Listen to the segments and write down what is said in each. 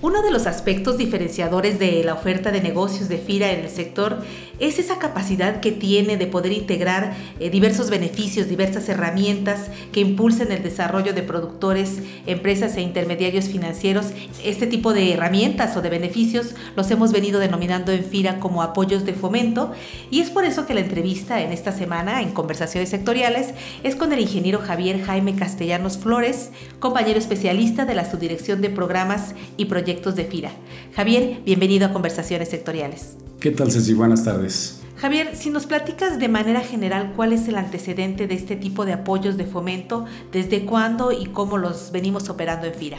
Uno de los aspectos diferenciadores de la oferta de negocios de FIRA en el sector es esa capacidad que tiene de poder integrar eh, diversos beneficios, diversas herramientas que impulsen el desarrollo de productores, empresas e intermediarios financieros. Este tipo de herramientas o de beneficios los hemos venido denominando en FIRA como apoyos de fomento y es por eso que la entrevista en esta semana en conversaciones sectoriales es con el ingeniero Javier Jaime Castellanos Flores, compañero especialista de la Subdirección de Programas y Proyectos de FIRA. Javier, bienvenido a Conversaciones Sectoriales. ¿Qué tal, Ceci? Buenas tardes. Javier, si nos platicas de manera general cuál es el antecedente de este tipo de apoyos de fomento, desde cuándo y cómo los venimos operando en FIRA.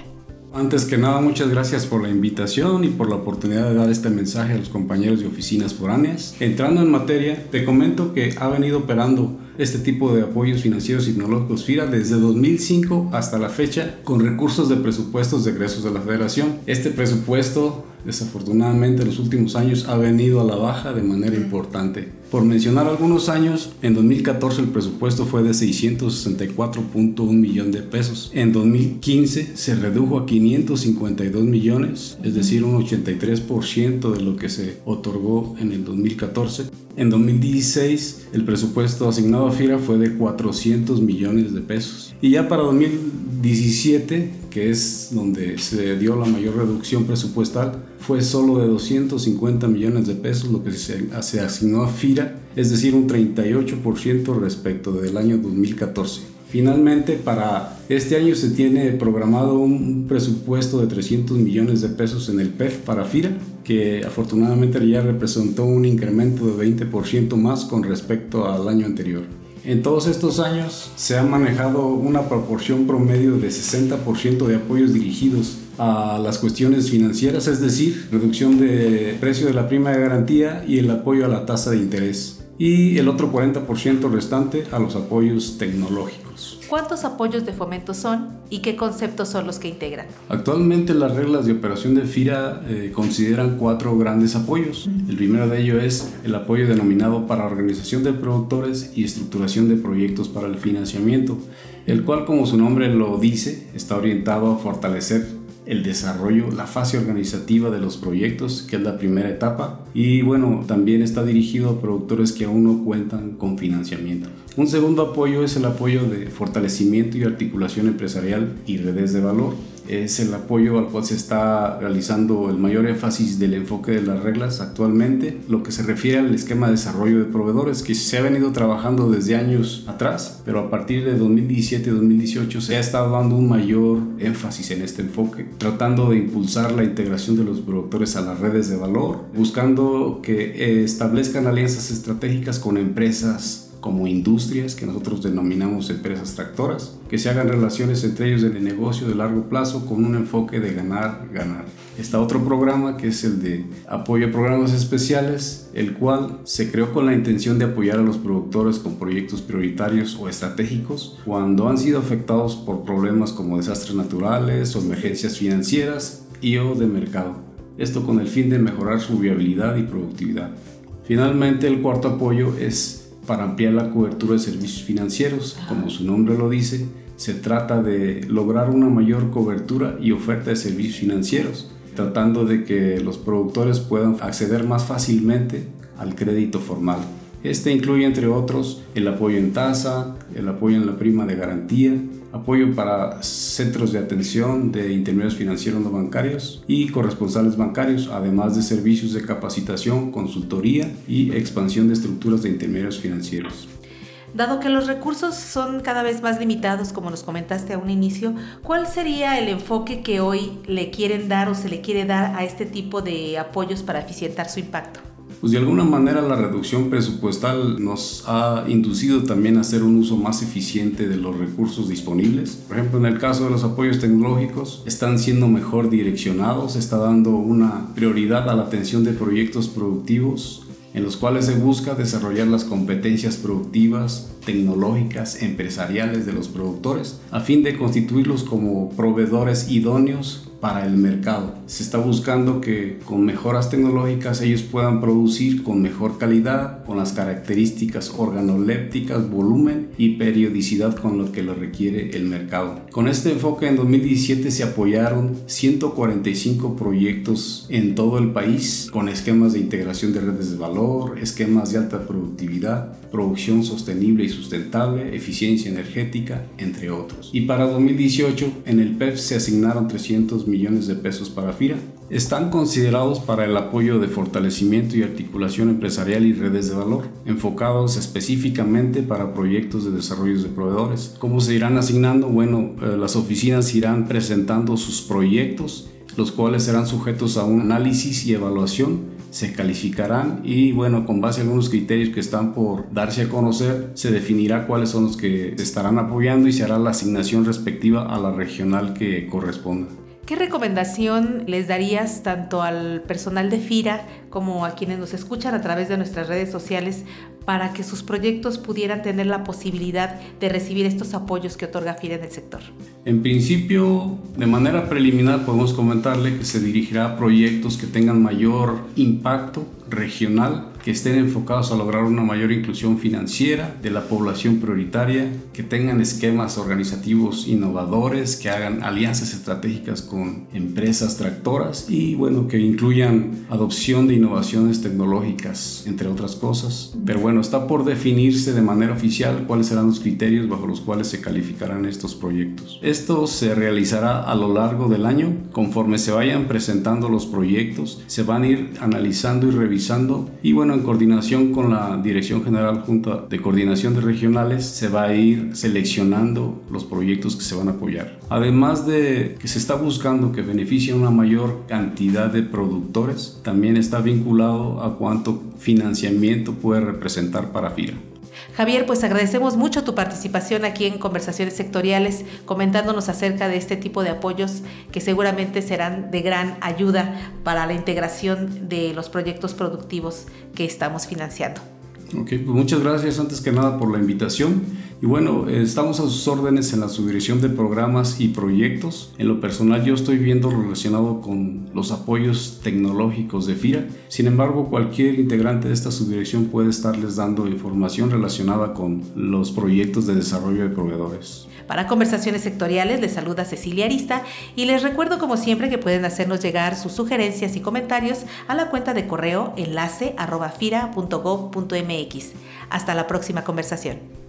Antes que nada, muchas gracias por la invitación y por la oportunidad de dar este mensaje a los compañeros de oficinas foráneas. Entrando en materia, te comento que ha venido operando este tipo de apoyos financieros y tecnológicos FIRA desde 2005 hasta la fecha con recursos de presupuestos de egresos de la federación. Este presupuesto desafortunadamente en los últimos años ha venido a la baja de manera importante. Por mencionar algunos años, en 2014 el presupuesto fue de 664.1 millón de pesos. En 2015 se redujo a 552 millones, es decir, un 83% de lo que se otorgó en el 2014. En 2016 el presupuesto asignado a FIRA fue de 400 millones de pesos. Y ya para 2017, que es donde se dio la mayor reducción presupuestal, fue solo de 250 millones de pesos lo que se, asignó a FIRA, es decir, un 38% respecto del año 2014. Finalmente, para este año se tiene programado un presupuesto de 300 millones de pesos en el PEF para FIRA, que afortunadamente ya representó un incremento de 20% más con respecto al año anterior. En todos estos años se ha manejado una proporción promedio de 60% de apoyos dirigidos a las cuestiones financieras, es decir, reducción de precio de la prima de garantía y el apoyo a la tasa de interés. Y el otro 40% restante a los apoyos tecnológicos. ¿Cuántos apoyos de fomento son y qué conceptos son los que integran? Actualmente las reglas de operación de FIRA eh, consideran cuatro grandes apoyos. El primero de ellos es el apoyo denominado para organización de productores y estructuración de proyectos para el financiamiento, el cual como su nombre lo dice está orientado a fortalecer el desarrollo, la fase organizativa de los proyectos, que es la primera etapa, y bueno, también está dirigido a productores que aún no cuentan con financiamiento. Un segundo apoyo es el apoyo de fortalecimiento y articulación empresarial y redes de valor es el apoyo al cual se está realizando el mayor énfasis del enfoque de las reglas actualmente, lo que se refiere al esquema de desarrollo de proveedores que se ha venido trabajando desde años atrás, pero a partir de 2017-2018 se ha estado dando un mayor énfasis en este enfoque, tratando de impulsar la integración de los productores a las redes de valor, buscando que establezcan alianzas estratégicas con empresas como industrias que nosotros denominamos empresas tractoras, que se hagan relaciones entre ellos en el negocio de largo plazo con un enfoque de ganar, ganar. Está otro programa que es el de apoyo a programas especiales, el cual se creó con la intención de apoyar a los productores con proyectos prioritarios o estratégicos cuando han sido afectados por problemas como desastres naturales o emergencias financieras y o de mercado. Esto con el fin de mejorar su viabilidad y productividad. Finalmente, el cuarto apoyo es para ampliar la cobertura de servicios financieros. Como su nombre lo dice, se trata de lograr una mayor cobertura y oferta de servicios financieros, tratando de que los productores puedan acceder más fácilmente al crédito formal. Este incluye, entre otros, el apoyo en tasa, el apoyo en la prima de garantía, apoyo para centros de atención de intermediarios financieros no bancarios y corresponsales bancarios, además de servicios de capacitación, consultoría y expansión de estructuras de intermediarios financieros. Dado que los recursos son cada vez más limitados, como nos comentaste a un inicio, ¿cuál sería el enfoque que hoy le quieren dar o se le quiere dar a este tipo de apoyos para eficientar su impacto? Pues de alguna manera la reducción presupuestal nos ha inducido también a hacer un uso más eficiente de los recursos disponibles. Por ejemplo, en el caso de los apoyos tecnológicos, están siendo mejor direccionados, está dando una prioridad a la atención de proyectos productivos en los cuales se busca desarrollar las competencias productivas, tecnológicas, empresariales de los productores, a fin de constituirlos como proveedores idóneos para el mercado. Se está buscando que con mejoras tecnológicas ellos puedan producir con mejor calidad, con las características organolépticas, volumen y periodicidad con lo que lo requiere el mercado. Con este enfoque en 2017 se apoyaron 145 proyectos en todo el país con esquemas de integración de redes de valor, esquemas de alta productividad, producción sostenible y sustentable, eficiencia energética, entre otros. Y para 2018 en el PEF se asignaron 300 millones de pesos para FIRA. Están considerados para el apoyo de fortalecimiento y articulación empresarial y redes de valor, enfocados específicamente para proyectos de desarrollo de proveedores. ¿Cómo se irán asignando? Bueno, las oficinas irán presentando sus proyectos, los cuales serán sujetos a un análisis y evaluación se calificarán y bueno, con base a algunos criterios que están por darse a conocer, se definirá cuáles son los que estarán apoyando y se hará la asignación respectiva a la regional que corresponda. ¿Qué recomendación les darías tanto al personal de FIRA como a quienes nos escuchan a través de nuestras redes sociales para que sus proyectos pudieran tener la posibilidad de recibir estos apoyos que otorga FIRA en el sector? En principio, de manera preliminar podemos comentarle que se dirigirá a proyectos que tengan mayor impacto regional que estén enfocados a lograr una mayor inclusión financiera de la población prioritaria, que tengan esquemas organizativos innovadores, que hagan alianzas estratégicas con empresas tractoras y bueno, que incluyan adopción de innovaciones tecnológicas, entre otras cosas. Pero bueno, está por definirse de manera oficial cuáles serán los criterios bajo los cuales se calificarán estos proyectos. Esto se realizará a lo largo del año, conforme se vayan presentando los proyectos, se van a ir analizando y revisando y bueno, en coordinación con la Dirección General Junta de Coordinación de Regionales, se va a ir seleccionando los proyectos que se van a apoyar. Además de que se está buscando que beneficie a una mayor cantidad de productores, también está vinculado a cuánto financiamiento puede representar para FIRA. Javier, pues agradecemos mucho tu participación aquí en Conversaciones Sectoriales, comentándonos acerca de este tipo de apoyos que seguramente serán de gran ayuda para la integración de los proyectos productivos que estamos financiando. Ok, pues muchas gracias antes que nada por la invitación. Y bueno, estamos a sus órdenes en la subdirección de programas y proyectos. En lo personal yo estoy viendo relacionado con los apoyos tecnológicos de FIRA. Sin embargo, cualquier integrante de esta subdirección puede estarles dando información relacionada con los proyectos de desarrollo de proveedores. Para conversaciones sectoriales les saluda Cecilia Arista y les recuerdo como siempre que pueden hacernos llegar sus sugerencias y comentarios a la cuenta de correo enlace arroba Hasta la próxima conversación.